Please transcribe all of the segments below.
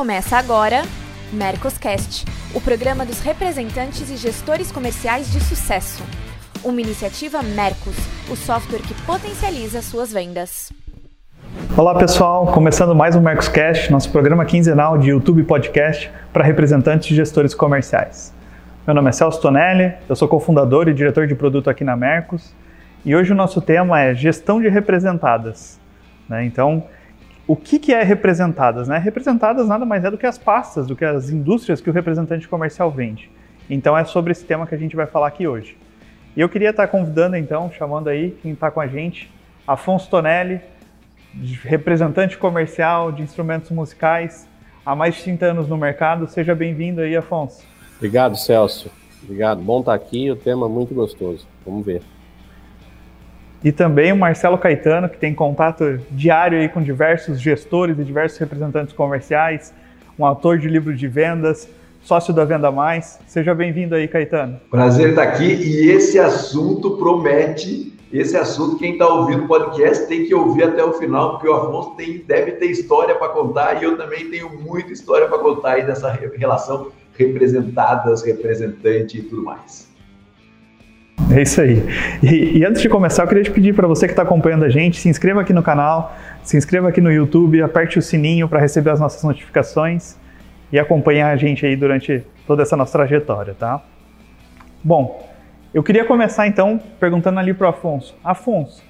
Começa agora Mercoscast, o programa dos representantes e gestores comerciais de sucesso. Uma iniciativa Mercos, o software que potencializa suas vendas. Olá pessoal, começando mais um Mercoscast, nosso programa quinzenal de YouTube Podcast para representantes e gestores comerciais. Meu nome é Celso Tonelli, eu sou cofundador e diretor de produto aqui na Mercos e hoje o nosso tema é gestão de representadas. Né? Então, o que, que é representadas? Né? Representadas nada mais é do que as pastas, do que as indústrias que o representante comercial vende. Então é sobre esse tema que a gente vai falar aqui hoje. E eu queria estar convidando então, chamando aí quem está com a gente, Afonso Tonelli, representante comercial de instrumentos musicais, há mais de 30 anos no mercado. Seja bem-vindo aí, Afonso. Obrigado, Celso. Obrigado. Bom estar aqui, o tema é muito gostoso. Vamos ver e também o Marcelo Caetano, que tem contato diário aí com diversos gestores e diversos representantes comerciais, um autor de livros de vendas, sócio da Venda Mais. Seja bem-vindo aí, Caetano. Prazer estar aqui e esse assunto promete. Esse assunto, quem está ouvindo o podcast tem que ouvir até o final, porque o Afonso tem, deve ter história para contar e eu também tenho muita história para contar aí dessa relação representadas, representante e tudo mais. É isso aí. E, e, antes de começar, eu queria te pedir para você que está acompanhando a gente, se inscreva aqui no canal, se inscreva aqui no YouTube, aperte o sininho para receber as nossas notificações e acompanhar a gente aí durante toda essa nossa trajetória, tá? Bom, eu queria começar então perguntando ali para o Afonso. Afonso,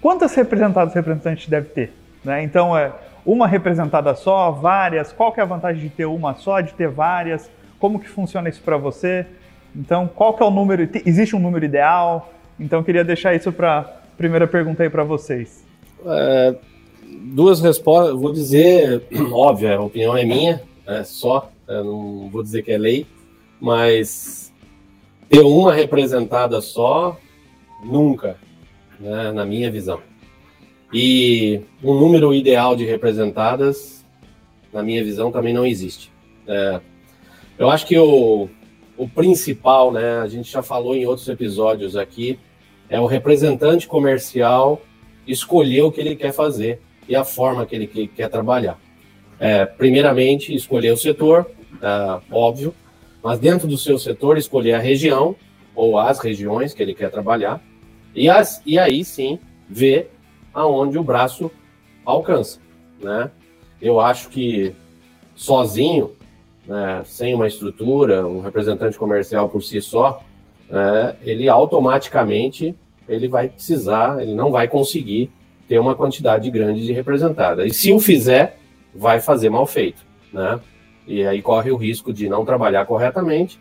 quantas representadas representantes deve ter? Né? Então, é uma representada só, várias? Qual que é a vantagem de ter uma só, de ter várias? Como que funciona isso para você? Então, qual que é o número? Existe um número ideal? Então, eu queria deixar isso para primeira pergunta aí para vocês. É, duas respostas. Vou dizer, óbvio, a opinião é minha, é só. não vou dizer que é lei, mas ter uma representada só, nunca, né, na minha visão. E um número ideal de representadas, na minha visão, também não existe. É, eu acho que o, o principal, né? A gente já falou em outros episódios aqui, é o representante comercial escolher o que ele quer fazer e a forma que ele quer trabalhar. É, primeiramente, escolher o setor, é, óbvio, mas dentro do seu setor, escolher a região ou as regiões que ele quer trabalhar e, as, e aí sim ver aonde o braço alcança, né? Eu acho que sozinho né, sem uma estrutura, um representante comercial por si só, né, ele automaticamente ele vai precisar, ele não vai conseguir ter uma quantidade grande de representada. E se o fizer, vai fazer mal feito, né? E aí corre o risco de não trabalhar corretamente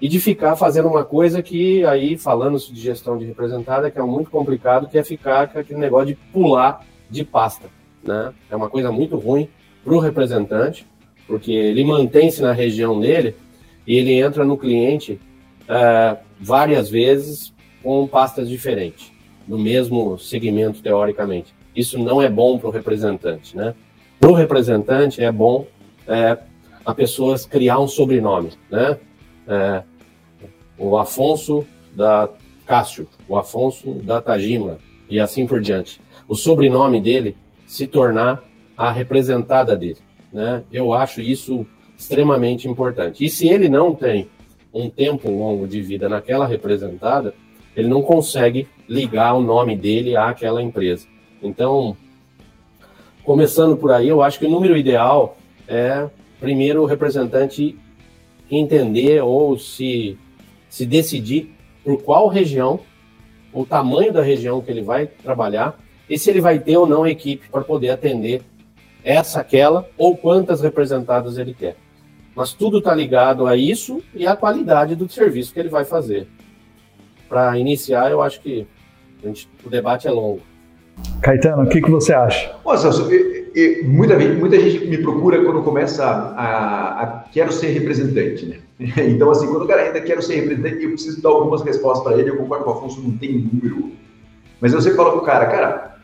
e de ficar fazendo uma coisa que aí falando de gestão de representada que é muito complicado, que é ficar com aquele negócio de pular de pasta, né? É uma coisa muito ruim para o representante, porque ele mantém-se na região dele e ele entra no cliente uh, várias vezes com pastas diferentes, no mesmo segmento, teoricamente. Isso não é bom para o representante, né? Para o representante é bom é, a pessoa criar um sobrenome, né? É, o Afonso da Cássio, o Afonso da Tajima e assim por diante. O sobrenome dele se tornar a representada dele. Né? Eu acho isso extremamente importante. E se ele não tem um tempo longo de vida naquela representada, ele não consegue ligar o nome dele àquela empresa. Então, começando por aí, eu acho que o número ideal é, primeiro, o representante entender ou se, se decidir por qual região, o tamanho da região que ele vai trabalhar e se ele vai ter ou não equipe para poder atender essa, aquela, ou quantas representadas ele quer. Mas tudo está ligado a isso e à qualidade do serviço que ele vai fazer. Para iniciar, eu acho que gente, o debate é longo. Caetano, o que, que você acha? Nossa, muita, muita gente me procura quando começa a, a, quero ser representante, né? Então, assim, quando o cara ainda quer ser representante, eu preciso dar algumas respostas para ele. Eu concordo com o Afonso, não tem número. Mas eu sempre falo pro cara, cara,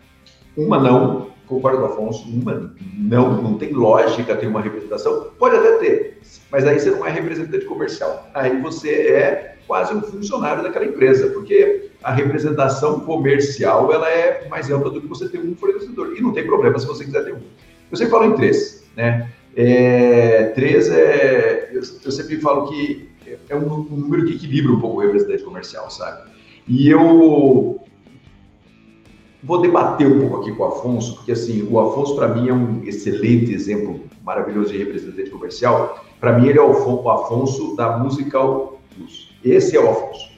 uma não, concordo com o Afonso, uma, não, não tem lógica ter uma representação, pode até ter, mas aí você não é representante comercial, aí você é quase um funcionário daquela empresa, porque a representação comercial ela é mais ampla do que você ter um fornecedor, e não tem problema se você quiser ter um. Eu sempre falo em três, né? É, três é. Eu, eu, sempre falo que é um, um, número que equilibra um pouco o representante comercial, sabe? E eu vou debater um pouco aqui com o Afonso, porque assim, o Afonso para mim é um excelente exemplo maravilhoso de representante comercial. Para mim ele é o Afonso da Musical Plus. Esse é o Afonso.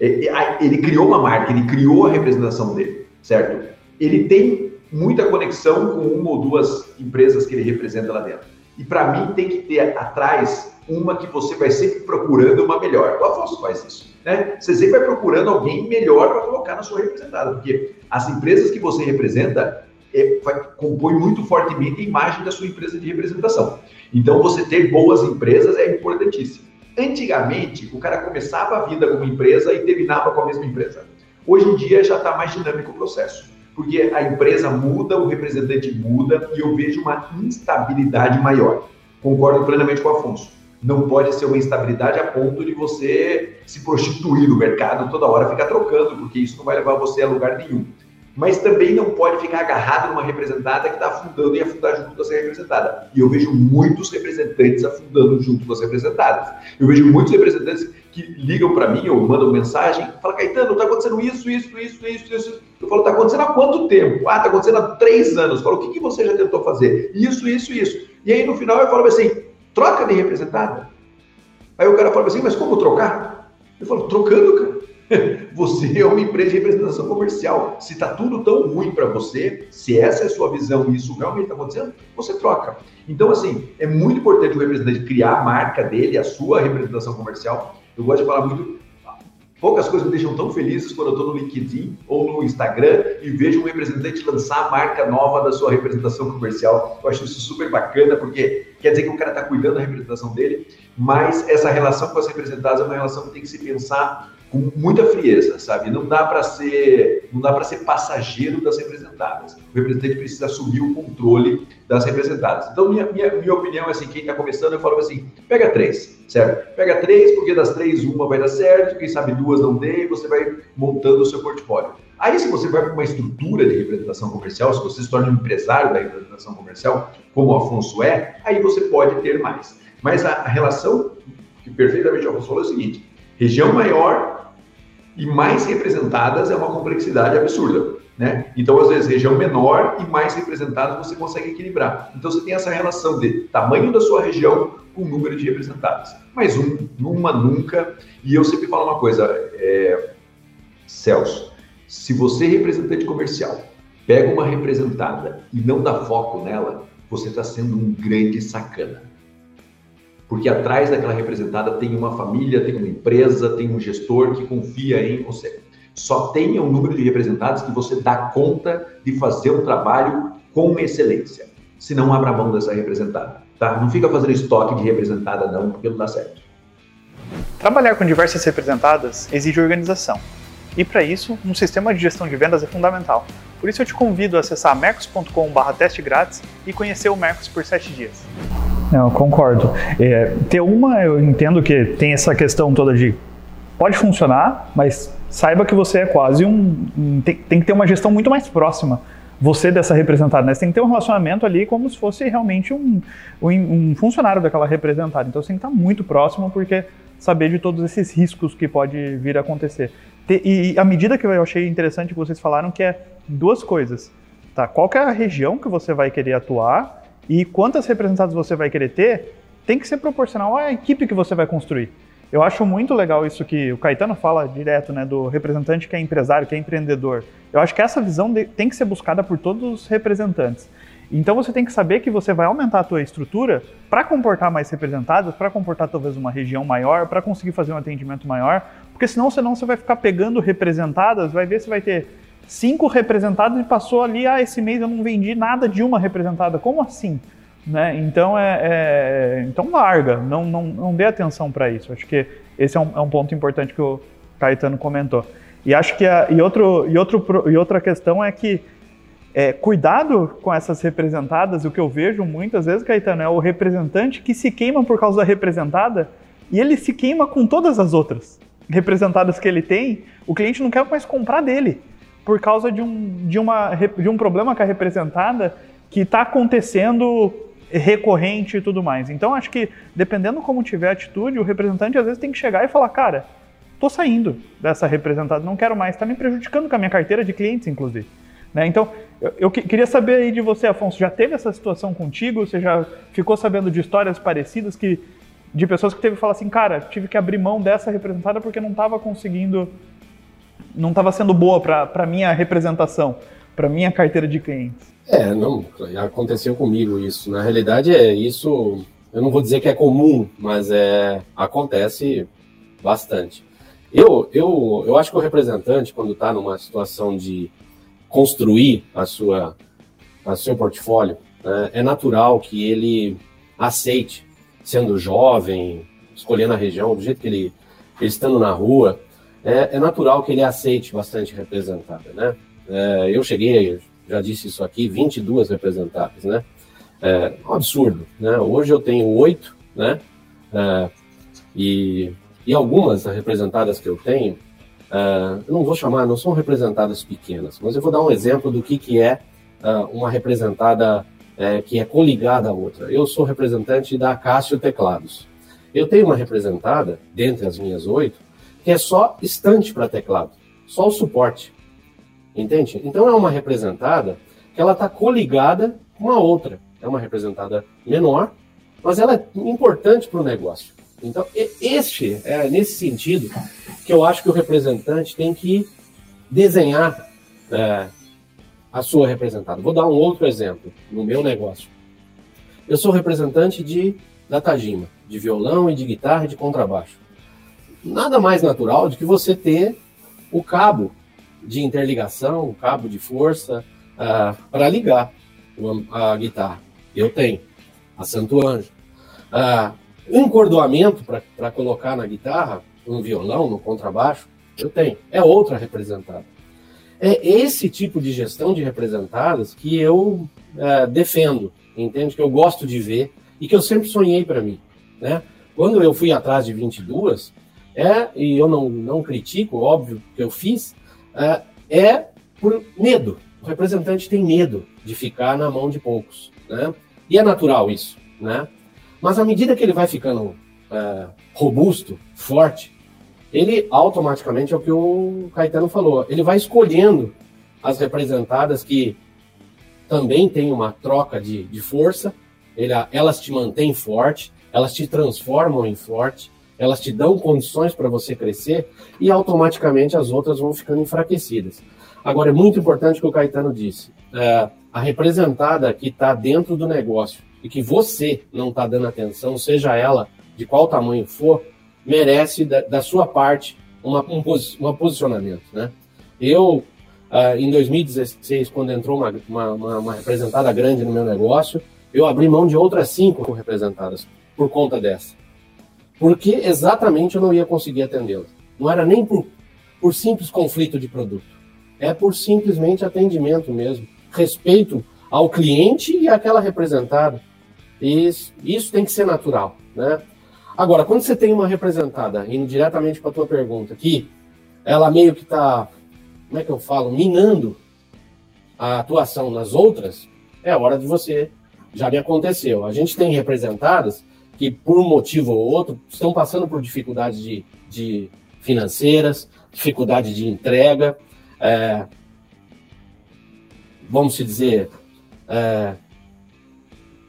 É, é, ele criou uma marca, ele criou a representação dele, certo? Ele tem muita conexão com uma ou duas empresas que ele representa lá dentro. E para mim tem que ter atrás uma que você vai sempre procurando uma melhor. O Afonso faz isso, né? Você sempre vai procurando alguém melhor para colocar na sua representada, porque as empresas que você representa é, vai, compõe muito fortemente a imagem da sua empresa de representação. Então, você ter boas empresas é importantíssimo. Antigamente, o cara começava a vida com uma empresa e terminava com a mesma empresa. Hoje em dia já está mais dinâmico o processo porque a empresa muda, o representante muda e eu vejo uma instabilidade maior. Concordo plenamente com o Afonso. Não pode ser uma instabilidade a ponto de você se prostituir no mercado toda hora ficar trocando, porque isso não vai levar você a lugar nenhum mas também não pode ficar agarrado numa representada que está afundando e afundar junto com essa representada. E eu vejo muitos representantes afundando junto com as representadas. Eu vejo muitos representantes que ligam para mim ou mandam mensagem, falam, Caetano, está acontecendo isso, isso, isso, isso, isso. Eu falo, está acontecendo há quanto tempo? Ah, está acontecendo há três anos. Eu falo, o que, que você já tentou fazer? Isso, isso, isso. E aí no final eu falo assim, troca de representada. Aí o cara fala assim, mas como trocar? Eu falo, trocando, cara. Você é uma empresa de representação comercial. Se está tudo tão ruim para você, se essa é a sua visão e isso realmente está acontecendo, você troca. Então, assim, é muito importante o representante criar a marca dele, a sua representação comercial. Eu gosto de falar muito. Poucas coisas me deixam tão felizes quando eu estou no LinkedIn ou no Instagram e vejo um representante lançar a marca nova da sua representação comercial. Eu acho isso super bacana, porque quer dizer que o cara está cuidando da representação dele, mas essa relação com as representadas é uma relação que tem que se pensar com muita frieza, sabe? Não dá para ser, não dá para ser passageiro das representadas. O representante precisa assumir o controle das representadas. Então, minha, minha, minha opinião é assim, quem está começando, eu falo assim, pega três, certo? Pega três, porque das três, uma vai dar certo, quem sabe duas não dê, e você vai montando o seu portfólio. Aí, se você vai para uma estrutura de representação comercial, se você se torna um empresário da representação comercial, como o Afonso é, aí você pode ter mais. Mas a, relação que perfeitamente o Afonso falou é o seguinte, região maior, e mais representadas é uma complexidade absurda. Né? Então, às vezes, região menor e mais representadas você consegue equilibrar. Então, você tem essa relação de tamanho da sua região com o número de representadas. Mas um, numa, nunca. E eu sempre falo uma coisa, é... Celso, se você é representante comercial, pega uma representada e não dá foco nela, você está sendo um grande sacana porque atrás daquela representada tem uma família, tem uma empresa, tem um gestor que confia em você. Só tenha um número de representados que você dá conta de fazer um trabalho com excelência. Se não, abra mão dessa representada. Tá? Não fica fazendo estoque de representada, não, porque não dá certo. Trabalhar com diversas representadas exige organização. E para isso, um sistema de gestão de vendas é fundamental. Por isso eu te convido a acessar mercos.com/teste grátis e conhecer o Mercos por 7 dias. Não, concordo. É, ter uma, eu entendo que tem essa questão toda de pode funcionar, mas saiba que você é quase um. tem, tem, que ter uma gestão muito mais próxima. Você dessa representada, né? Você tem que ter um relacionamento ali como se fosse realmente um, um, funcionário daquela representada. Então você tem que estar muito próximo, porque saber de todos esses riscos que pode vir a acontecer. E a medida que eu achei interessante que vocês falaram que é duas coisas. Tá? Qual é a região que você vai querer atuar e quantas representadas você vai querer ter, tem que ser proporcional à equipe que você vai construir. Eu acho muito legal isso que o Caetano fala direto, né, do representante que é empresário, que é empreendedor. Eu acho que essa visão tem que ser buscada por todos os representantes. Então você tem que saber que você vai aumentar a tua estrutura para comportar mais representados, para comportar talvez uma região maior, para conseguir fazer um atendimento maior, porque senão, senão você vai ficar pegando representadas, vai ver se vai ter cinco representadas e passou ali, ah, esse mês eu não vendi nada de uma representada. Como assim? Né? Então, é, é, então larga, não, não, não dê atenção para isso. Acho que esse é um, é um, ponto importante que o Caetano comentou. E acho que a, e, outro, e, outro, e outra questão é que é, cuidado com essas representadas, o que eu vejo muitas vezes, Caetano, é o representante que se queima por causa da representada e ele se queima com todas as outras representadas que ele tem, o cliente não quer mais comprar dele por causa de um, de uma, de um problema com a representada que está acontecendo recorrente e tudo mais. Então acho que dependendo como tiver a atitude, o representante às vezes tem que chegar e falar, cara, tô saindo dessa representada, não quero mais, está me prejudicando com a minha carteira de clientes, inclusive. Né? Então, eu, eu, queria saber aí de você, Afonso, já teve essa situação contigo? Você já ficou sabendo de histórias parecidas que de pessoas que teve que falar assim, cara, tive que abrir mão dessa representada porque não estava conseguindo, não estava sendo boa para minha representação, para minha carteira de clientes. É, não, aconteceu comigo isso. Na realidade, é isso. Eu não vou dizer que é comum, mas é acontece bastante. Eu, eu, eu acho que o representante, quando está numa situação de construir a sua, a seu portfólio, né, é natural que ele aceite, sendo jovem, escolhendo a região, do jeito que ele, ele estando na rua, é, é natural que ele aceite bastante representada, né? É, eu cheguei, já disse isso aqui, 22 representadas, né? É um absurdo, né? Hoje eu tenho oito, né? É, e, e algumas representadas que eu tenho, Uh, eu não vou chamar, não são representadas pequenas, mas eu vou dar um exemplo do que, que é uh, uma representada uh, que é coligada à outra. Eu sou representante da Cássio Teclados. Eu tenho uma representada, dentre as minhas oito, que é só estante para teclado, só o suporte. Entende? Então é uma representada que ela está coligada com a outra. É uma representada menor, mas ela é importante para o negócio. Então, este é nesse sentido que eu acho que o representante tem que desenhar é, a sua representada. Vou dar um outro exemplo no meu negócio. Eu sou representante de da Tajima, de violão e de guitarra e de contrabaixo. Nada mais natural do que você ter o cabo de interligação, o cabo de força uh, para ligar a guitarra. Eu tenho a Santo Anjo. Uh, encordoamento para colocar na guitarra, no violão, no contrabaixo, eu tenho. É outra representada. É esse tipo de gestão de representadas que eu é, defendo, entende? Que eu gosto de ver e que eu sempre sonhei para mim. Né? Quando eu fui atrás de 22, é, e eu não, não critico, óbvio, que eu fiz, é, é por medo. O representante tem medo de ficar na mão de poucos. Né? E é natural isso. Né? Mas à medida que ele vai ficando é, robusto, forte, ele automaticamente, é o que o Caetano falou, ele vai escolhendo as representadas que também têm uma troca de, de força, ele, elas te mantêm forte, elas te transformam em forte, elas te dão condições para você crescer e automaticamente as outras vão ficando enfraquecidas. Agora, é muito importante o que o Caetano disse. É, a representada que está dentro do negócio e que você não está dando atenção, seja ela de qual tamanho for, merece da, da sua parte uma, um, um posicionamento. Né? Eu, uh, em 2016, quando entrou uma, uma, uma, representada grande no meu negócio, eu abri mão de outras cinco representadas por conta dessa. Porque exatamente eu não ia conseguir atendê-la. Não era nem por, por simples conflito de produto. É por simplesmente atendimento mesmo. Respeito ao cliente e àquela representada. Isso, isso tem que ser natural, né? Agora, quando você tem uma representada, indo diretamente para a tua pergunta, que ela meio que está, como é que eu falo, minando a atuação nas outras, é hora de você. Já me aconteceu. A gente tem representadas que, por um motivo ou outro, estão passando por dificuldades de, de financeiras, dificuldade de entrega, é, vamos dizer, é,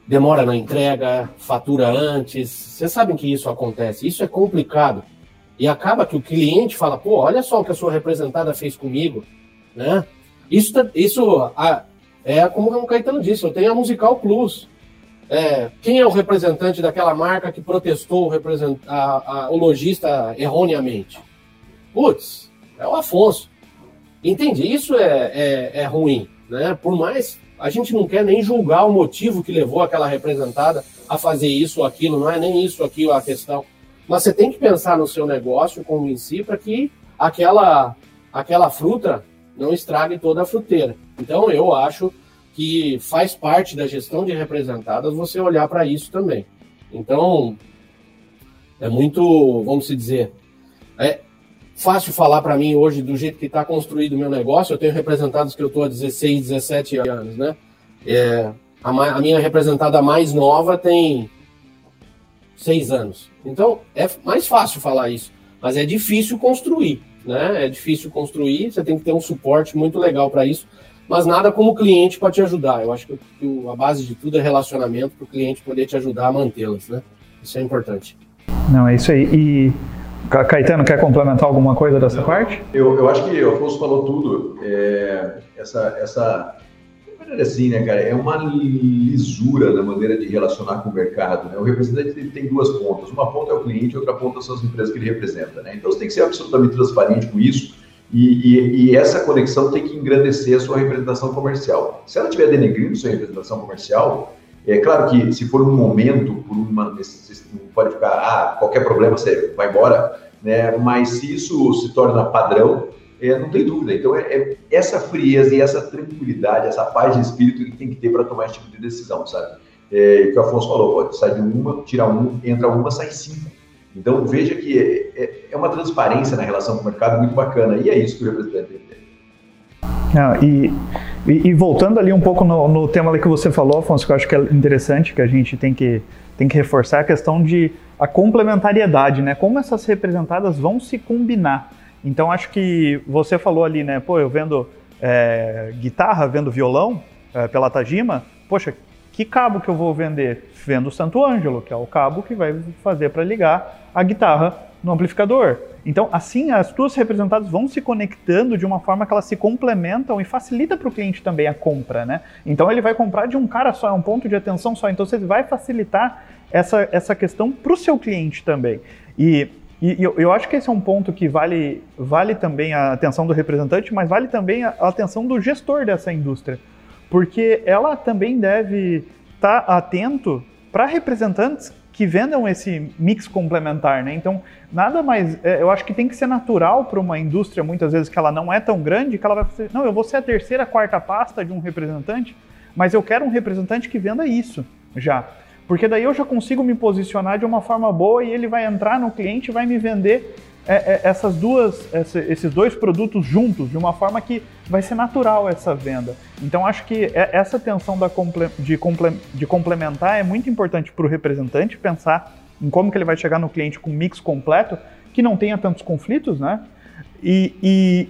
demora na entrega, fatura antes. Vocês sabem que isso acontece. Isso é complicado. E acaba que o cliente fala, pô, olha só o que a sua representada fez comigo, né? Isso, tá, isso a, é como o Caetano disse, eu tenho a Musical Plus. É, quem é o representante daquela marca que protestou o, a, a, o lojista erroneamente? Putz, é o Afonso. Entende? Isso é, é, é ruim, né? Por mais a gente não quer nem julgar o motivo que levou aquela representada a fazer isso ou aquilo, não é nem isso aqui a questão. Mas você tem que pensar no seu negócio como em si para que aquela, aquela fruta não estrague toda a fruteira. Então eu acho que faz parte da gestão de representadas você olhar para isso também. Então é muito, vamos dizer, é fácil falar para mim hoje do jeito que está construído o meu negócio. Eu tenho representados que eu estou há 16, 17 anos, né? É, A, a minha representada mais nova tem seis anos. Então, é mais fácil falar isso, mas é difícil construir, né? É difícil construir, você tem que ter um suporte muito legal para isso, mas nada como o cliente para te ajudar. Eu acho que a base de tudo é relacionamento para o cliente poder te ajudar a mantê-las, né? Isso é importante. Não, é isso aí. E Caetano, quer complementar alguma coisa dessa Não, parte? Eu, eu acho que o Afonso falou tudo. É, essa, essa assim, né, cara? É uma lisura na maneira de relacionar com o mercado. Né? O representante tem duas pontas. Uma ponta é o cliente, outra ponta são as empresas que ele representa. Né? Então você tem que ser absolutamente transparente com isso. E, e, e, essa conexão tem que engrandecer a sua representação comercial. Se ela estiver denegrindo sua representação comercial, é claro que se for um momento, por uma pode ficar, ah, qualquer problema você vai embora, né? Mas se isso se torna padrão, é, não tem dúvida. Então, é, é, essa frieza e essa tranquilidade, essa paz de espírito que tem que ter para tomar esse tipo de decisão, sabe? É, o que o Afonso falou, pode sair de uma, tira um, entra uma, sai cinco. Então, veja que é, é, é uma transparência na relação com o mercado muito bacana, e é isso que o representante tem. Ah, e, e, e, voltando ali um pouco no, no tema que você falou, Afonso, que eu acho que é interessante, que a gente tem que, tem que reforçar a questão de a complementariedade, né? Como essas representadas vão se combinar. Então acho que você falou ali, né? Pô, eu vendo é, guitarra, vendo violão é, pela Tajima, poxa, que cabo que eu vou vender? Vendo o Santo Ângelo, que é o cabo que vai fazer para ligar a guitarra no amplificador. Então, assim, as duas representadas vão se conectando de uma forma que elas se complementam e facilita para o cliente também a compra, né? Então, ele vai comprar de um cara só, é um ponto de atenção só. Então, você vai facilitar essa, essa questão para o seu cliente também. E e, eu, eu, acho que esse é um ponto que vale, vale também a atenção do representante, mas vale também a, a atenção do gestor dessa indústria. Porque ela também deve estar tá atento para representantes que vendam esse mix complementar, né? Então, nada mais, é, eu acho que tem que ser natural para uma indústria, muitas vezes que ela não é tão grande, que ela vai fazer, não, eu vou ser a terceira, quarta pasta de um representante, mas eu quero um representante que venda isso já. Porque daí eu já consigo me posicionar de uma forma boa e ele vai entrar no cliente e vai me vender é, é, essas duas, essa, esses dois produtos juntos, de uma forma que vai ser natural essa venda. Então acho que é, essa tensão da comple, de, comple, de complementar é muito importante para o representante pensar em como que ele vai chegar no cliente com um mix completo, que não tenha tantos conflitos, né? E, e,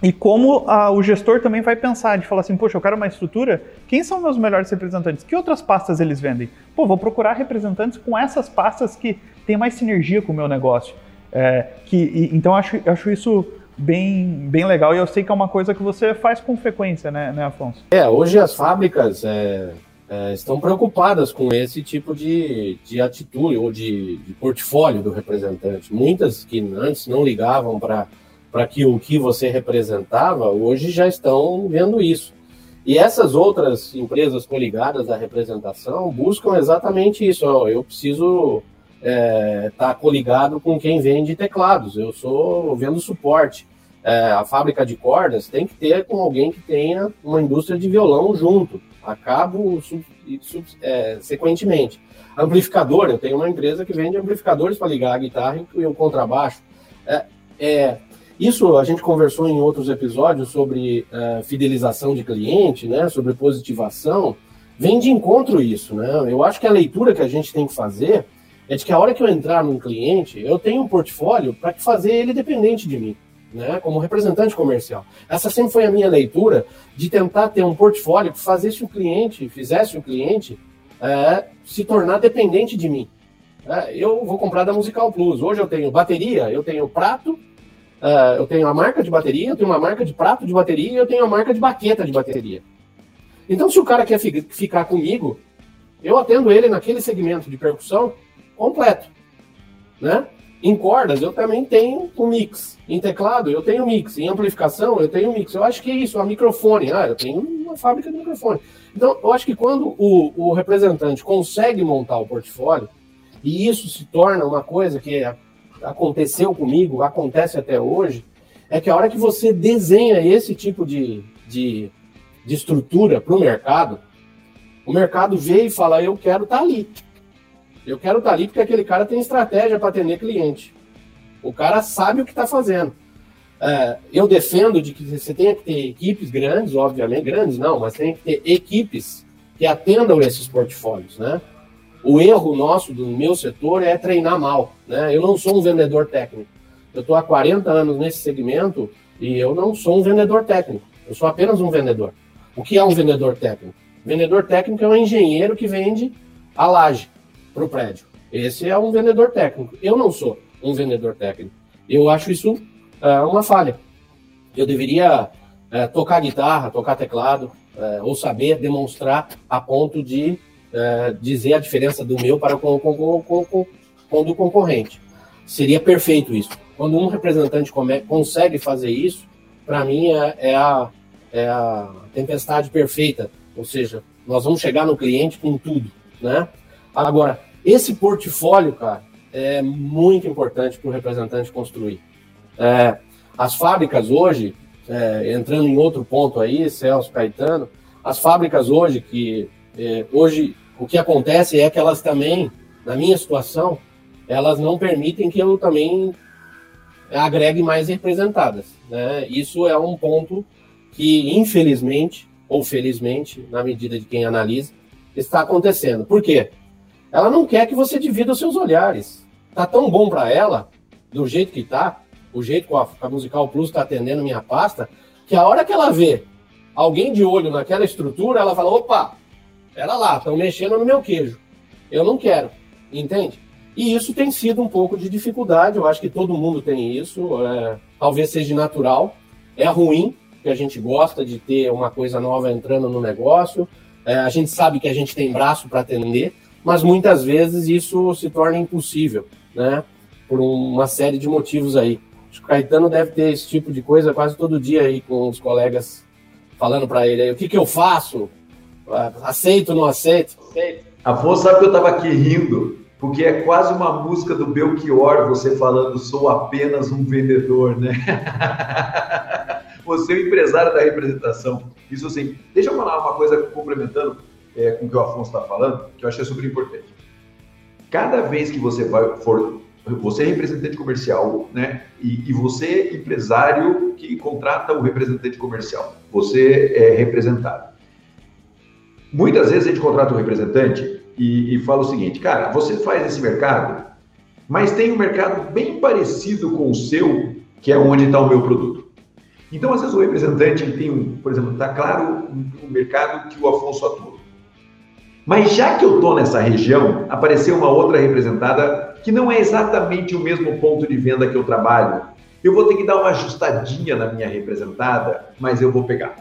e como a, o gestor também vai pensar, de falar assim, poxa, eu quero uma estrutura, quem são meus melhores representantes? Que outras pastas eles vendem? Pô, vou procurar representantes com essas pastas que têm mais sinergia com o meu negócio. É, que, então, acho, acho isso bem, bem legal e eu sei que é uma coisa que você faz com frequência, né, né Afonso? É, hoje as fábricas é, é, estão preocupadas com esse tipo de, de atitude ou de, de portfólio do representante. Muitas que antes não ligavam para que o que você representava, hoje já estão vendo isso. E essas outras empresas coligadas à representação buscam exatamente isso. Ó, eu preciso estar é, tá coligado com quem vende teclados. Eu sou vendo suporte. É, a fábrica de cordas tem que ter com alguém que tenha uma indústria de violão junto. Acabo sub, sub, é, sequentemente. Amplificador, eu tenho uma empresa que vende amplificadores para ligar a guitarra e o contrabaixo. É, é, isso a gente conversou em outros episódios sobre uh, fidelização de cliente, né, sobre positivação. Vem de encontro isso, né? Eu acho que a leitura que a gente tem que fazer é de que a hora que eu entrar num cliente, eu tenho um portfólio para fazer ele dependente de mim, né? Como representante comercial. Essa sempre foi a minha leitura de tentar ter um portfólio que fazesse o cliente, fizesse o cliente é, se tornar dependente de mim. É, eu vou comprar da Musical Plus. Hoje eu tenho bateria, eu tenho prato, Uh, eu tenho a marca de bateria, eu tenho uma marca de prato de bateria e eu tenho a marca de baqueta de bateria. Então, se o cara quer fi ficar comigo, eu atendo ele naquele segmento de percussão completo. Né? Em cordas, eu também tenho o mix. Em teclado, eu tenho mix. Em amplificação, eu tenho mix. Eu acho que é isso. A microfone, ah, eu tenho uma fábrica de microfone. Então, eu acho que quando o, o representante consegue montar o portfólio, e isso se torna uma coisa que é aconteceu comigo, acontece até hoje, é que a hora que você desenha esse tipo de, de, de estrutura para o mercado, o mercado vê e fala: Eu quero estar tá ali. Eu quero estar tá ali porque aquele cara tem estratégia para atender cliente. O cara sabe o que está fazendo. É, eu defendo de que você tenha que ter equipes grandes, obviamente, grandes não, mas tem que ter equipes que atendam esses portfólios, né? O erro nosso do meu setor é treinar mal, né? Eu não sou um vendedor técnico. Eu estou há 40 anos nesse segmento e eu não sou um vendedor técnico. Eu sou apenas um vendedor. O que é um vendedor técnico? Vendedor técnico é um engenheiro que vende a laje para o prédio. Esse é um vendedor técnico. Eu não sou um vendedor técnico. Eu acho isso é, uma falha. Eu deveria é, tocar guitarra, tocar teclado, é, ou saber demonstrar a ponto de dizer a diferença do meu para com, com, com, com do concorrente. Seria perfeito isso. Quando um representante come, consegue fazer isso, para mim é, é, a, é a tempestade perfeita. Ou seja, nós vamos chegar no cliente com tudo, né? Agora, esse portfólio, cara, é muito importante para o representante construir. É, as fábricas hoje, é, entrando em outro ponto aí, Celso Caetano, as fábricas hoje que é, hoje o que acontece é que elas também, na minha situação, elas não permitem que eu também agregue mais representadas. Né? Isso é um ponto que, infelizmente, ou felizmente, na medida de quem analisa, está acontecendo. Por quê? Ela não quer que você divida os seus olhares. Tá tão bom para ela, do jeito que tá, o jeito que a, a Musical Plus está atendendo minha pasta, que a hora que ela vê alguém de olho naquela estrutura, ela fala: opa, pera lá, estão mexendo no meu queijo. Eu não quero. Entende? E isso tem sido um pouco de dificuldade, eu acho que todo mundo tem isso, é, talvez seja natural, é ruim, que a gente gosta de ter uma coisa nova entrando no negócio, é, a gente sabe que a gente tem braço para atender, mas muitas vezes isso se torna impossível, né? Por uma série de motivos aí. Acho que o Caetano deve ter esse tipo de coisa quase todo dia aí com os colegas falando para ele aí, o que, que eu faço? Aceito ou não aceito? aceito? Afonso, sabe que eu estava aqui rindo, porque é quase uma música do Belchior, você falando, sou apenas um vendedor, né? você é o empresário da representação. Isso assim, deixa eu falar uma coisa complementando é, com o que o Afonso está falando, que eu achei super importante. Cada vez que você vai, for, você é representante comercial, né? E, e você empresário que contrata o representante comercial, você é representado. Muitas vezes a gente contrata um representante e, e fala o seguinte, cara, você faz esse mercado, mas tem um mercado bem parecido com o seu, que é onde está o meu produto. Então, às vezes, o representante tem, um, por exemplo, está claro o mercado que o Afonso atua. Mas já que eu estou nessa região, apareceu uma outra representada que não é exatamente o mesmo ponto de venda que eu trabalho. Eu vou ter que dar uma ajustadinha na minha representada, mas eu vou pegar.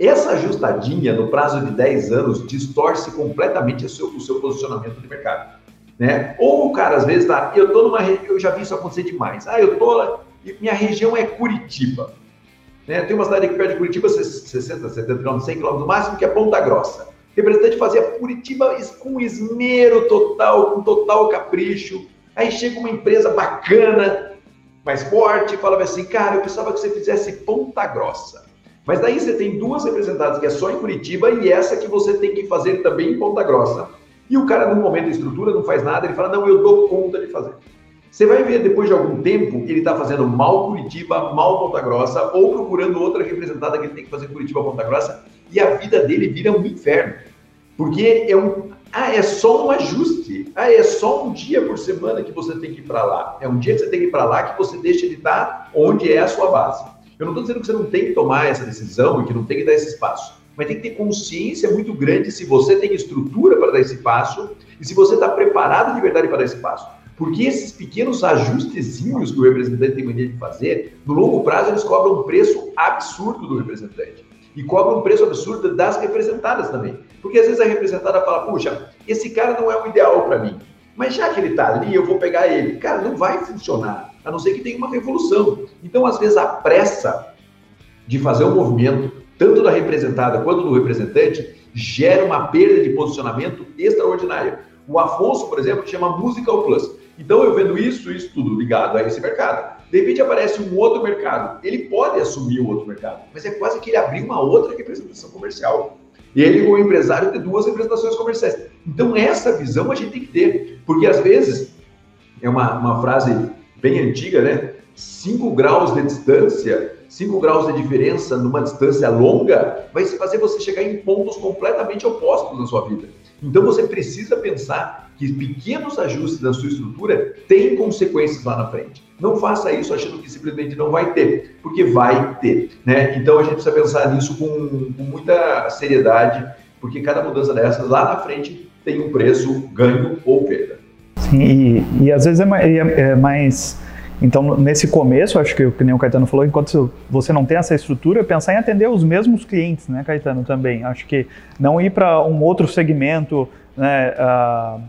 Essa ajustadinha, no prazo de 10 anos, distorce completamente o seu, o seu posicionamento de mercado. Né? Ou o cara, às vezes, tá, eu tô numa eu já vi isso acontecer demais. Ah, eu tô, minha região é Curitiba. Né? Tem uma cidade aqui perto de Curitiba, 60, 70 km, 100 km no máximo, que é Ponta Grossa. Representante fazia Curitiba com esmero total, com total capricho. Aí chega uma empresa bacana, mais forte, e falava assim, cara, eu precisava que você fizesse Ponta Grossa. Mas daí você tem duas representadas que é só em Curitiba e essa que você tem que fazer também em Ponta Grossa. E o cara, no momento da estrutura, não faz nada, ele fala, não, eu dou conta de fazer. Você vai ver depois de algum tempo ele está fazendo mal Curitiba, mal Ponta Grossa, ou procurando outra representada que ele tem que fazer Curitiba, Ponta Grossa, e a vida dele vira um inferno. Porque é um. Ah, é só um ajuste. Ah, é só um dia por semana que você tem que ir para lá. É um dia que você tem que ir para lá que você deixa de estar onde é a sua base. Eu não estou dizendo que você não tem que tomar essa decisão e que não tem que dar esse espaço. Mas tem que ter consciência muito grande se você tem estrutura para dar esse passo e se você está preparado de verdade para dar esse passo. Porque esses pequenos ajustezinhos que o representante tem mania de fazer, no longo prazo eles cobram um preço absurdo do representante. E cobram um preço absurdo das representadas também. Porque às vezes a representada fala, puxa, esse cara não é o ideal para mim. Mas já que ele está ali, eu vou pegar ele. Cara, não vai funcionar, a não ser que tenha uma revolução. Então, às vezes, a pressa de fazer o um movimento, tanto da representada quanto do representante, gera uma perda de posicionamento extraordinária. O Afonso, por exemplo, chama Musical Plus. Então eu vendo isso, isso tudo ligado a esse mercado. De repente aparece um outro mercado. Ele pode assumir o outro mercado, mas é quase que ele abrir uma outra representação comercial. E ele, o empresário, tem duas representações comerciais. Então essa visão a gente tem que ter, porque às vezes é uma, uma frase bem antiga, né? Cinco graus de distância 5 graus de diferença numa distância longa vai fazer você chegar em pontos completamente opostos na sua vida. Então você precisa pensar que pequenos ajustes na sua estrutura têm consequências lá na frente. Não faça isso achando que simplesmente não vai ter, porque vai ter. Né? Então a gente precisa pensar nisso com, com muita seriedade, porque cada mudança dessas lá na frente tem um preço, ganho ou perda. Sim, e, e às vezes é mais, é, é mais então, nesse começo, acho que, que nem o Caetano falou, enquanto você não tem essa estrutura, pensar em atender os mesmos clientes, né, Caetano, também. Acho que não ir para um outro segmento, né, uh,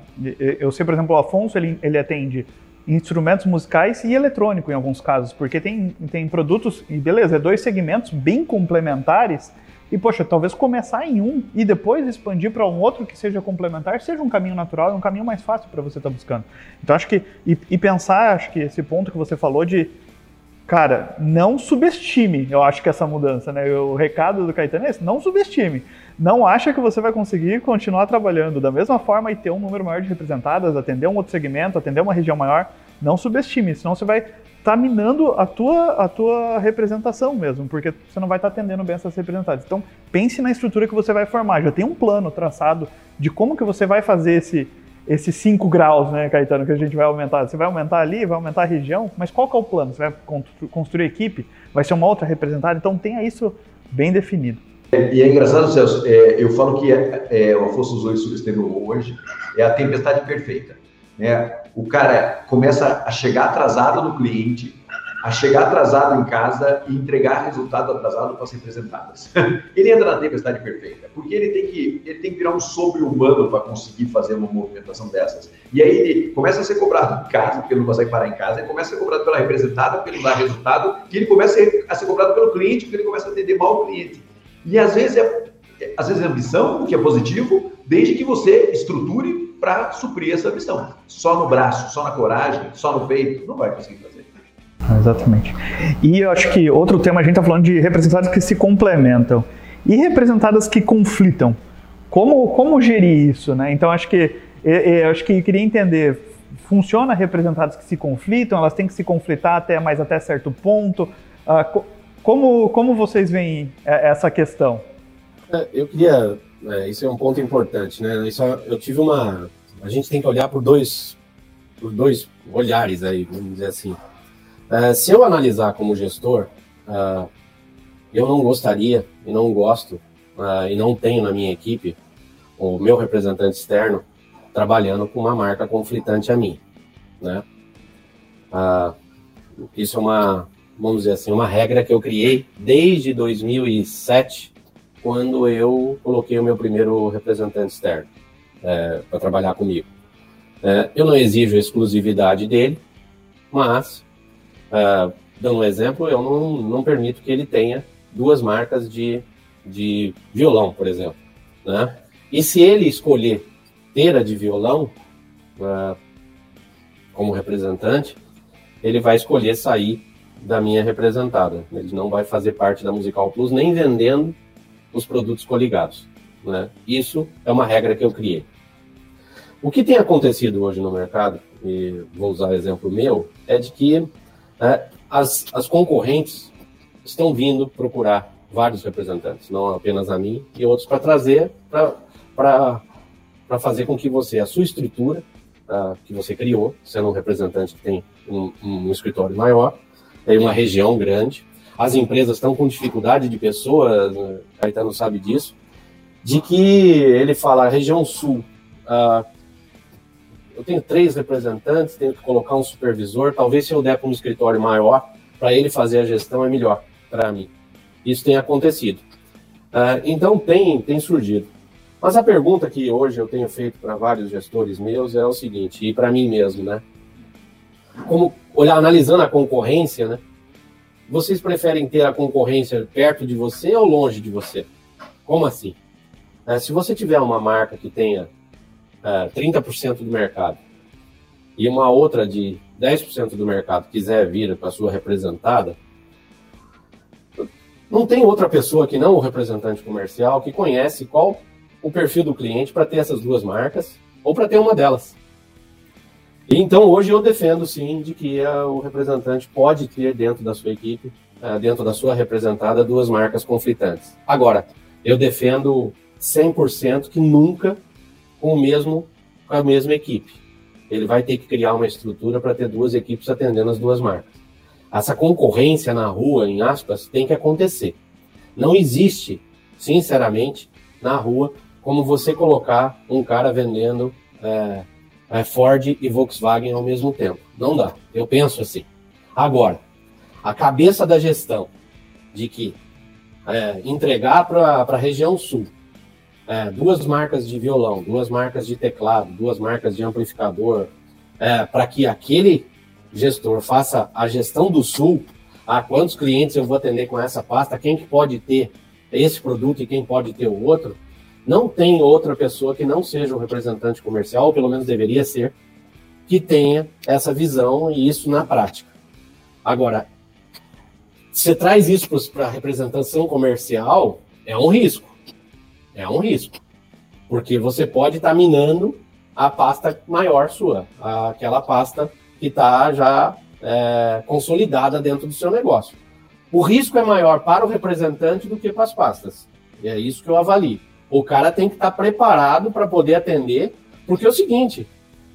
eu sei, por exemplo, o Afonso, ele, ele atende instrumentos musicais e eletrônico em alguns casos, porque tem, tem produtos, e beleza, é dois segmentos bem complementares, e, poxa, talvez começar em um e depois expandir para um outro que seja complementar, seja um caminho natural e um caminho mais fácil para você estar tá buscando. Então, acho que. E, e, pensar, acho que esse ponto que você falou de. Cara, não subestime, eu acho que essa mudança, né? O recado do Caetano é esse: não subestime. Não acha que você vai conseguir continuar trabalhando da mesma forma e ter um número maior de representadas, atender um outro segmento, atender uma região maior. Não subestime, senão você vai está minando a tua, a tua representação mesmo, porque você não vai estar tá atendendo bem essas representadas. Então, pense na estrutura que você vai formar. Já tem um plano traçado de como que você vai fazer esse esses 5 graus, né, Caetano, que a gente vai aumentar. Você vai aumentar ali, vai aumentar a região, mas qual que é o plano? Você vai construir equipe? Vai ser uma outra representada? Então, tenha isso bem definido. E é engraçado, Celso, é, eu falo que é, é, o Afonso usou isso termo hoje, é a tempestade perfeita. Né? O cara começa a chegar atrasado no cliente, a chegar atrasado em casa e entregar resultado atrasado para as representadas. ele entra na tempestade perfeita, porque ele tem que, ele tem que virar um sobre-humano para conseguir fazer uma movimentação dessas. E aí ele começa a ser cobrado em casa, porque ele não consegue parar em casa, ele começa a ser cobrado pela representada, porque ele não dá resultado, e ele começa a ser cobrado pelo cliente, porque ele começa a atender mal o cliente. E às vezes é, às vezes é ambição, o que é positivo, desde que você estruture para suprir essa missão. Só no braço, só na coragem, só no peito, não vai conseguir fazer. Exatamente. E eu acho que outro tema, a gente está falando de representadas que se complementam e representadas que conflitam. Como, como gerir isso? Né? Então, acho que, eu acho que eu queria entender, funciona representadas que se conflitam, elas têm que se conflitar até mais até certo ponto. Uh, como, como vocês veem é, essa questão? É, eu queria é, isso é um ponto importante, né? Isso, eu tive uma. A gente tem que olhar por dois, por dois olhares aí, vamos dizer assim. É, se eu analisar como gestor, uh, eu não gostaria e não gosto e não tenho na minha equipe o meu representante externo trabalhando com uma marca conflitante a mim, né? Isso é uma, vamos dizer assim, uma regra que eu criei desde 2007 quando eu coloquei o meu primeiro representante externo é, para trabalhar comigo. É, eu não exijo a exclusividade dele, mas, é, dando um exemplo, eu não, não permito que ele tenha duas marcas de, de violão, por exemplo. Né? E se ele escolher ter a de violão é, como representante, ele vai escolher sair da minha representada. Ele não vai fazer parte da Musical Plus nem vendendo os produtos coligados. Né? Isso é uma regra que eu criei. O que tem acontecido hoje no mercado, e vou usar exemplo meu, é de que né, as, as concorrentes estão vindo procurar vários representantes, não apenas a mim, e outros para trazer, para fazer com que você, a sua estrutura uh, que você criou, sendo um representante que tem um, um escritório maior, tem uma região grande, as empresas estão com dificuldade de pessoas, né? Caetano sabe disso, de que ele fala, região sul, uh, eu tenho três representantes, tenho que colocar um supervisor, talvez se eu der para um escritório maior, para ele fazer a gestão é melhor para mim. Isso tem acontecido. Uh, então tem, tem surgido. Mas a pergunta que hoje eu tenho feito para vários gestores meus é o seguinte, e para mim mesmo, né? Como olhar, analisando a concorrência, né? vocês preferem ter a concorrência perto de você ou longe de você? Como assim? É, se você tiver uma marca que tenha é, 30% do mercado e uma outra de 10% do mercado quiser vir para sua representada, não tem outra pessoa que não o representante comercial que conhece qual o perfil do cliente para ter essas duas marcas ou para ter uma delas. Então, hoje eu defendo sim de que a, o representante pode ter dentro da sua equipe uh, dentro da sua representada duas marcas conflitantes. Agora, eu defendo 100% que nunca com o mesmo com a mesma equipe. Ele vai ter que criar uma estrutura para ter duas equipes atendendo as duas marcas. Essa concorrência na rua, em aspas, tem que acontecer. Não existe, sinceramente, na rua como você colocar um cara vendendo é, Ford e Volkswagen ao mesmo tempo. Não dá. Eu penso assim. Agora, a cabeça da gestão de que é, entregar para a região sul é, duas marcas de violão, duas marcas de teclado, duas marcas de amplificador, é, para que aquele gestor faça a gestão do sul, a quantos clientes eu vou atender com essa pasta, quem que pode ter esse produto e quem pode ter o outro, não tem outra pessoa que não seja o representante comercial, ou pelo menos deveria ser, que tenha essa visão e isso na prática. Agora, você traz isso para a representação comercial, é um risco. É um risco. Porque você pode estar tá minando a pasta maior sua, aquela pasta que está já é, consolidada dentro do seu negócio. O risco é maior para o representante do que para as pastas. E é isso que eu avalio. O cara tem que estar tá preparado para poder atender, porque é o seguinte: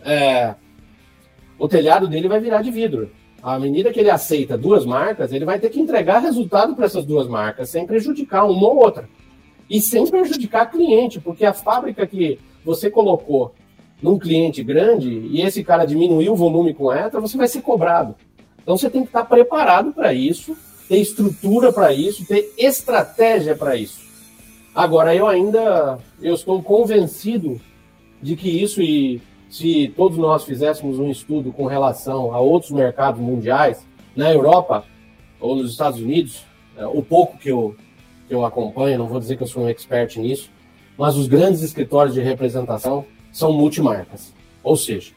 é, o telhado dele vai virar de vidro. À medida que ele aceita duas marcas, ele vai ter que entregar resultado para essas duas marcas, sem prejudicar uma ou outra. E sem prejudicar cliente, porque a fábrica que você colocou num cliente grande e esse cara diminuiu o volume com ETA, você vai ser cobrado. Então você tem que estar preparado para isso, ter estrutura para isso, ter estratégia para isso. Agora eu ainda eu estou convencido de que isso e se todos nós fizéssemos um estudo com relação a outros mercados mundiais, na Europa ou nos Estados Unidos, é, o pouco que eu, que eu acompanho, não vou dizer que eu sou um expert nisso, mas os grandes escritórios de representação são multimarcas. Ou seja,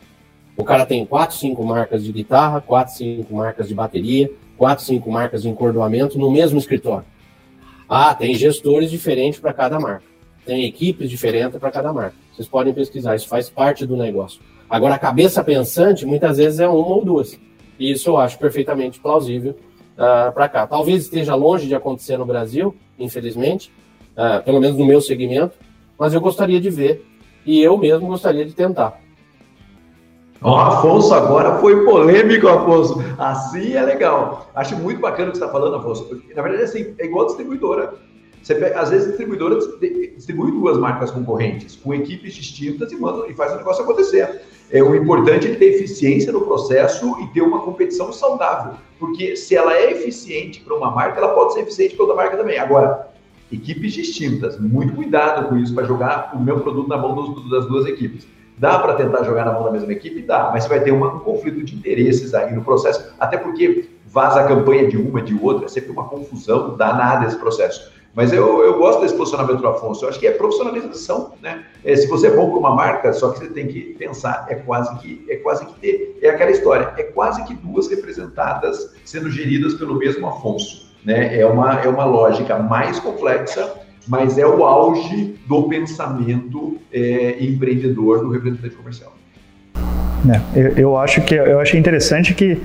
o cara tem quatro, cinco marcas de guitarra, quatro, cinco marcas de bateria, quatro, cinco marcas de encordoamento no mesmo escritório. Ah, tem gestores diferentes para cada marca. Tem equipes diferentes para cada marca. Vocês podem pesquisar, isso faz parte do negócio. Agora, a cabeça pensante, muitas vezes, é uma ou duas. E isso eu acho perfeitamente plausível uh, ah, para cá. Talvez esteja longe de acontecer no Brasil, infelizmente, uh, pelo menos no meu segmento, mas eu gostaria de ver e eu mesmo gostaria de tentar. O Afonso agora foi polêmico, Afonso. Assim é legal. Acho muito bacana o que você está falando, Afonso. Na verdade, assim, é igual distribuidora. Você pega, às vezes a distribuidora distribui duas marcas concorrentes com equipes distintas e, manda, e faz o negócio acontecer. É, o importante é ter eficiência no processo e ter uma competição saudável. Porque se ela é eficiente para uma marca, ela pode ser eficiente para outra marca também. Agora, equipes distintas, muito cuidado com isso para jogar o meu produto na mão dos, das duas equipes. Dá para tentar jogar na mão da mesma equipe? Dá, mas você vai ter uma, um conflito de interesses aí no processo, até porque vaza a campanha de uma, de outra, é sempre uma confusão danada esse processo. Mas eu, eu gosto desse posicionamento do Afonso. Eu acho que é profissionalização, né? É, se você é bom para uma marca, só que você tem que pensar, é quase que é quase que ter, é aquela história, é quase que duas representadas sendo geridas pelo mesmo Afonso, né? É uma é uma lógica mais complexa, mas é o auge do pensamento é, empreendedor do representante comercial. É, eu, eu acho que eu achei interessante que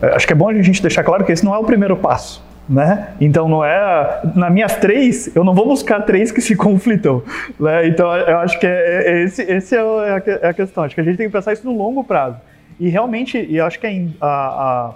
acho que é bom a gente deixar claro que esse não é o primeiro passo né? Então não é nas minhas três, eu não vou buscar três que se conflitam, né? Então eu acho que é, é, é esse, esse é, é, é, a, questão. Acho que a gente tem que pensar isso no longo prazo. E realmente, e acho que a,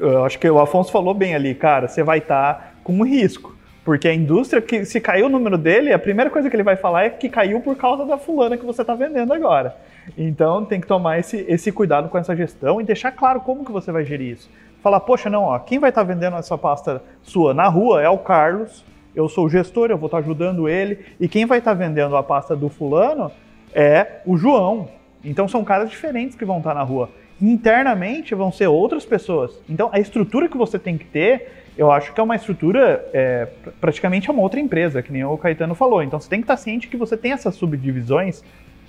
a, acho que o Afonso falou bem ali, cara, você vai estar tá com um risco. Porque a indústria, que se caiu o número dele, a primeira coisa que ele vai falar é que caiu por causa da fulana que você está vendendo agora. Então tem que tomar esse, esse cuidado com essa gestão e deixar claro como que você vai gerir isso falar, poxa, não, ó, quem vai estar tá vendendo essa pasta sua na rua é o Carlos, eu sou o gestor, eu vou estar tá ajudando ele, e quem vai estar tá vendendo a pasta do fulano é o João. Então são caras diferentes que vão estar tá na rua. Internamente vão ser outras pessoas. Então a estrutura que você tem que ter, eu acho que é uma estrutura é, praticamente é uma outra empresa, que nem o Caetano falou. Então você tem que estar ciente que você tem essas subdivisões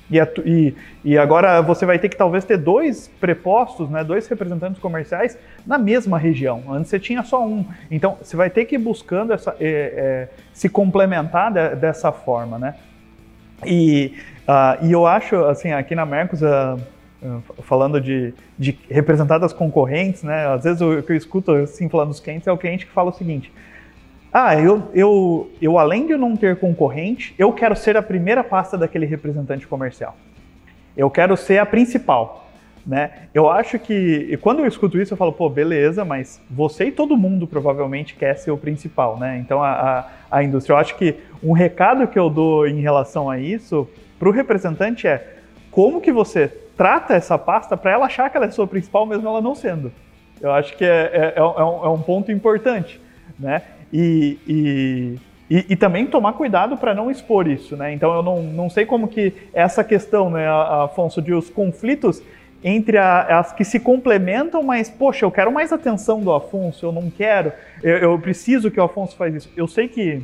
e, e, e, agora você vai ter que talvez ter dois prepostos, né, dois representantes comerciais na mesma região. Antes você tinha só um. Então você vai ter que ir buscando essa, é, é, se complementar de, dessa forma. Né? E, uh, e eu acho, assim, aqui na Mercos, uh, falando de, de representar das concorrentes, né? Às vezes o que eu escuto assim falando dos clientes é o cliente que fala o seguinte: ah, eu, eu, eu além de não ter concorrente, eu quero ser a primeira pasta daquele representante comercial. Eu quero ser a principal. Né? Eu acho que, quando eu escuto isso, eu falo, pô, beleza, mas você e todo mundo provavelmente quer ser o principal, né? Então, a, a, a indústria, eu acho que um recado que eu dou em relação a isso para o representante é como que você trata essa pasta para ela achar que ela é sua principal, mesmo ela não sendo. Eu acho que é, é, é, um, é um, ponto importante, né? E, e, e, e também tomar cuidado para não expor isso, né? Então eu não, não sei como que essa questão, né, Afonso, de os conflitos entre a, as que se complementam, mas, poxa, eu quero mais atenção do Afonso, eu não quero, eu, eu preciso que o Afonso faz isso. Eu sei que,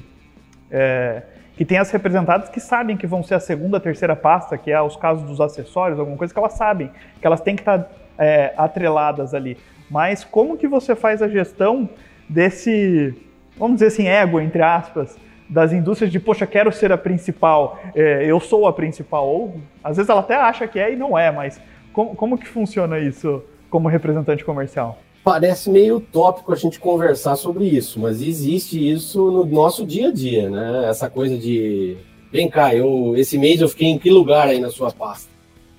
é, que tem as representadas que sabem que vão ser a segunda, terceira pasta, que é os casos dos acessórios, alguma coisa que elas sabem, que elas têm que estar é, atreladas ali. Mas como que você faz a gestão desse, vamos dizer assim, ego, entre aspas, das indústrias de, poxa, quero ser a principal, é, eu sou a principal, ou às vezes ela até acha que é e não é, mas como, como que funciona isso como representante comercial? Parece meio utópico a gente conversar sobre isso, mas existe isso no nosso dia a dia, né? Essa coisa de vem cá, eu esse mês eu fiquei em que lugar aí na sua pasta,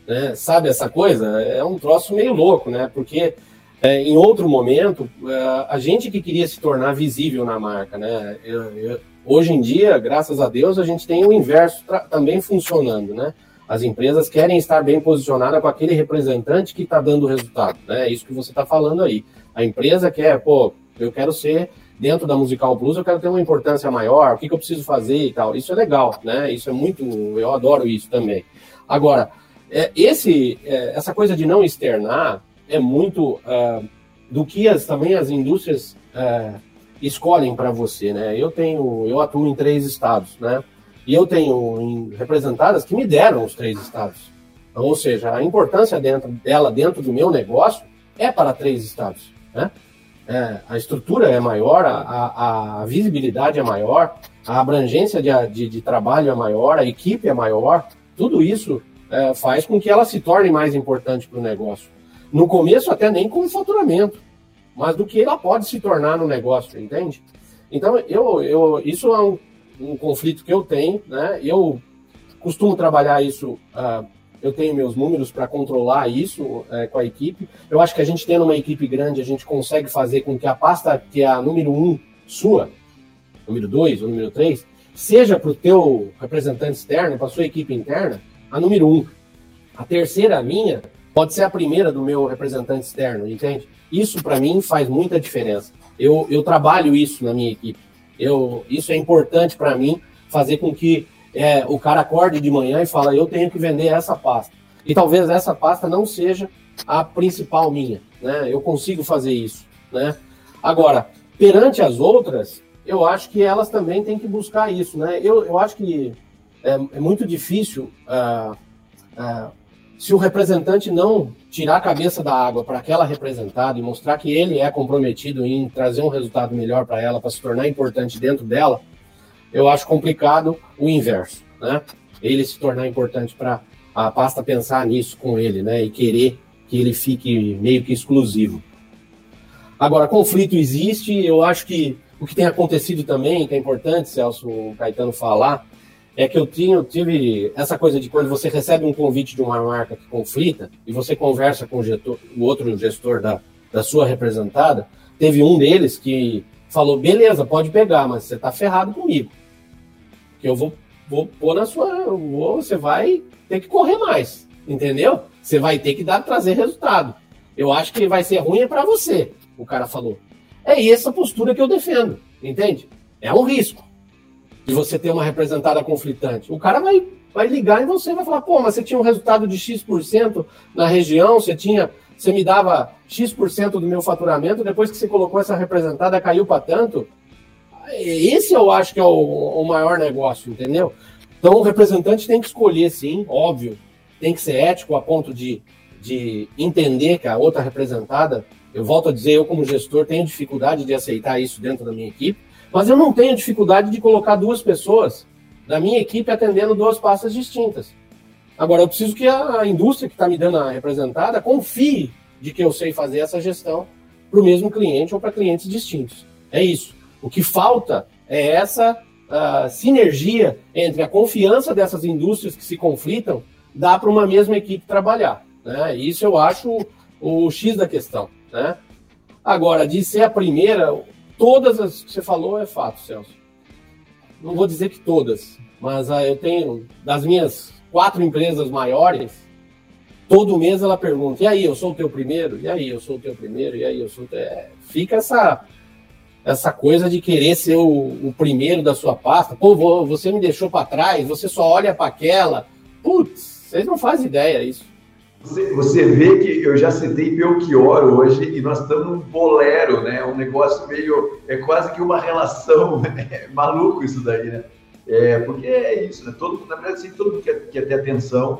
né? Sabe essa coisa? É um troço meio louco, né? Porque é, em outro momento é, a gente que queria se tornar visível na marca, né? Eu, eu, hoje em dia, graças a Deus, a gente tem o inverso também funcionando, né? As empresas querem estar bem posicionadas com aquele representante que está dando o resultado, né? É isso que você está falando aí. A empresa quer, pô, eu quero ser dentro da Musical Plus, eu quero ter uma importância maior, o que, que eu preciso fazer e tal. Isso é legal, né? Isso é muito, eu adoro isso também. Agora, é, esse, é, essa coisa de não externar é muito uh, do que as, também as indústrias uh, escolhem para você, né? Eu tenho, eu atuo em três estados, né? E eu tenho representadas que me deram os três estados. Então, ou seja, a importância dentro, dela dentro do meu negócio é para três estados. Né? É, a estrutura é maior, a, a, a, visibilidade é maior, a abrangência de, de, de, trabalho é maior, a equipe é maior. Tudo isso é, faz com que ela se torne mais importante para o negócio. No começo, até nem com o faturamento, mas do que ela pode se tornar no negócio, entende? Então, eu, eu, isso é um um conflito que eu tenho, né? Eu costumo trabalhar isso, uh, eu tenho meus números para controlar isso uh, com a equipe. Eu acho que a gente tendo uma equipe grande, a gente consegue fazer com que a pasta que é a número um sua, número dois ou número três, seja para o teu representante externo, para sua equipe interna, a número um. A terceira, a minha, pode ser a primeira do meu representante externo, entende? Isso para mim faz muita diferença. Eu, eu trabalho isso na minha equipe. Eu, isso é importante para mim, fazer com que é, o cara acorde de manhã e fala, eu tenho que vender essa pasta. E talvez essa pasta não seja a principal minha, né? Eu consigo fazer isso, né? Agora, perante as outras, eu acho que elas também têm que buscar isso, né? Eu, eu acho que é, é muito difícil uh, uh, se o representante não tirar a cabeça da água para aquela representada e mostrar que ele é comprometido em trazer um resultado melhor para ela, para se tornar importante dentro dela, eu acho complicado o inverso, né? Ele se tornar importante para a pasta pensar nisso com ele, né? E querer que ele fique meio que exclusivo. Agora, conflito existe, eu acho que o que tem acontecido também, que é importante, Celso Caetano falar, é que eu tinha, tive essa coisa de quando você recebe um convite de uma marca que conflita e você conversa com o, gestor, o outro gestor da, da sua representada, teve um deles que falou, beleza, pode pegar, mas você tá ferrado comigo. Que eu vou, vou pôr na sua. Vou, você vai ter que correr mais. Entendeu? Você vai ter que dar, trazer resultado. Eu acho que vai ser ruim para você, o cara falou. É essa postura que eu defendo, entende? É um risco de você ter uma representada conflitante. O cara vai, vai ligar em você e vai falar, pô, mas você tinha um resultado de X% na região, você tinha. Você me dava X% do meu faturamento, depois que você colocou essa representada, caiu para tanto. Esse eu acho que é o, o maior negócio, entendeu? Então o representante tem que escolher, sim, óbvio, tem que ser ético a ponto de, de entender que a outra representada, eu volto a dizer, eu como gestor tenho dificuldade de aceitar isso dentro da minha equipe, mas eu não tenho dificuldade de colocar duas pessoas da minha equipe atendendo duas pastas distintas. Agora, eu preciso que a indústria que está me dando a representada confie de que eu sei fazer essa gestão para o mesmo cliente ou para clientes distintos. É isso. O que falta é essa uh, sinergia entre a confiança dessas indústrias que se conflitam, dá para uma mesma equipe trabalhar. Né? Isso eu acho o, o X da questão. Né? Agora, de ser a primeira, todas as que você falou é fato, Celso. Não vou dizer que todas, mas uh, eu tenho, das minhas quatro empresas maiores, todo mês ela pergunta: e aí, eu sou o teu primeiro? E aí, eu sou o teu primeiro? E aí, eu sou. É, fica essa essa coisa de querer ser o, o primeiro da sua pasta. Pô, você me deixou para trás, você só olha para aquela. Putz, vocês não fazem ideia isso. Você, vê que eu já citei Belchior hoje e nós estamos num bolero, né? Um negócio meio. É quase que uma relação. É maluco isso daí, né? É, porque é isso, né? Todo, na verdade, assim, todo mundo quer, quer ter atenção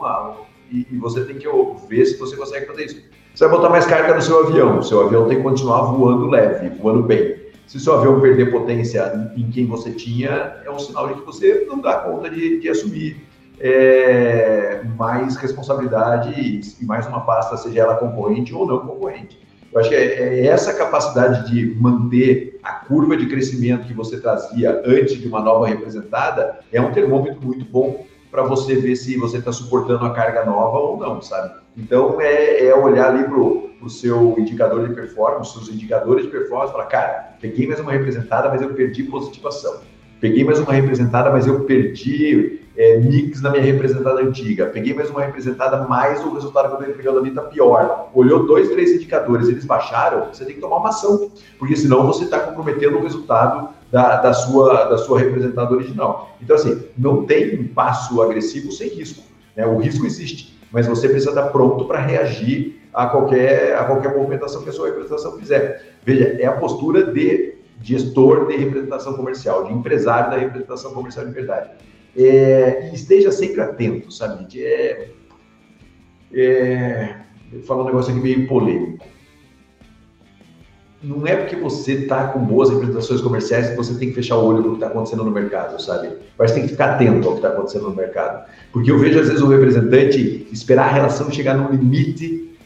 e, e, você tem que ver se você consegue fazer isso. Você vai botar mais carga no seu avião, o seu avião tem que continuar voando leve, voando bem. Se seu avião perder potência em quem você tinha, é um sinal de que você não dá conta de, de assumir é, mais responsabilidade e, mais uma pasta, seja ela concorrente ou não concorrente. Eu acho que é, é, essa capacidade de manter a curva de crescimento que você trazia antes de uma nova representada é um termômetro muito bom para você ver se você está suportando a carga nova ou não, sabe? Então, é, é olhar ali para o seu indicador de performance, seus indicadores de performance, falar, cara, peguei mais uma representada, mas eu perdi positivação. Peguei mais uma representada, mas eu perdi é, mix na minha representada antiga. Peguei mais uma representada, mas o resultado que eu estou pegando ali está pior. Olhou dois, três indicadores, eles baixaram, você tem que tomar uma ação, porque senão você está comprometendo o resultado da, da, sua, da sua representada original. Então, assim, não tem um passo agressivo sem risco. Né? O risco existe mas você precisa estar pronto para reagir a qualquer, a qualquer movimentação que a sua representação fizer. Veja, é a postura de gestor de representação comercial, de empresário da representação comercial de verdade. É, esteja sempre atento, sabe? De, é, é, vou falar um negócio aqui meio polêmico não é porque você está com boas representações comerciais que você tem que fechar o olho para o que está acontecendo no mercado, sabe? Mas tem que ficar atento ao que está acontecendo no mercado. Porque eu vejo, às vezes, o representante esperar a relação chegar num limite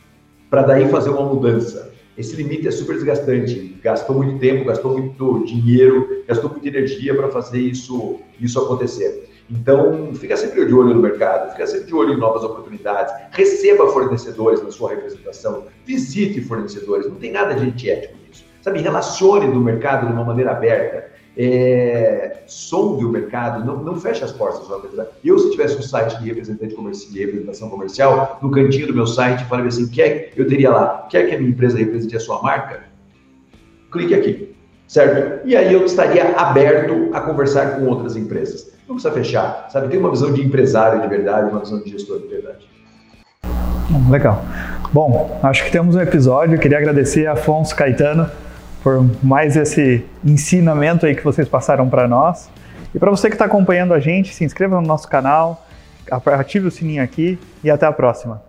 para daí fazer uma mudança. Esse limite é super desgastante. Gastou muito tempo, gastou muito dinheiro, gastou muita energia para fazer isso, isso acontecer. Então, fica sempre de olho no mercado, fica sempre de olho em novas oportunidades, receba fornecedores na sua representação, visite fornecedores, não tem nada de antiético sabe, relacione no mercado de uma maneira aberta, é, sonde o mercado, não, não feche as portas. Eu, se tivesse um site de representante comercial, de representação comercial, no cantinho do meu site, falaria assim, quer, eu teria lá, quer que a minha empresa represente a sua marca? Clique aqui, certo? E aí eu estaria aberto a conversar com outras empresas. Não precisa fechar, sabe? Tem uma visão de empresário de verdade, uma visão de gestor de verdade. Legal. Bom, acho que temos um episódio. Queria agradecer a Afonso Caetano por mais esse ensinamento aí que vocês passaram para nós. E para você que está acompanhando a gente, se inscreva no nosso canal, ative o sininho aqui e até a próxima.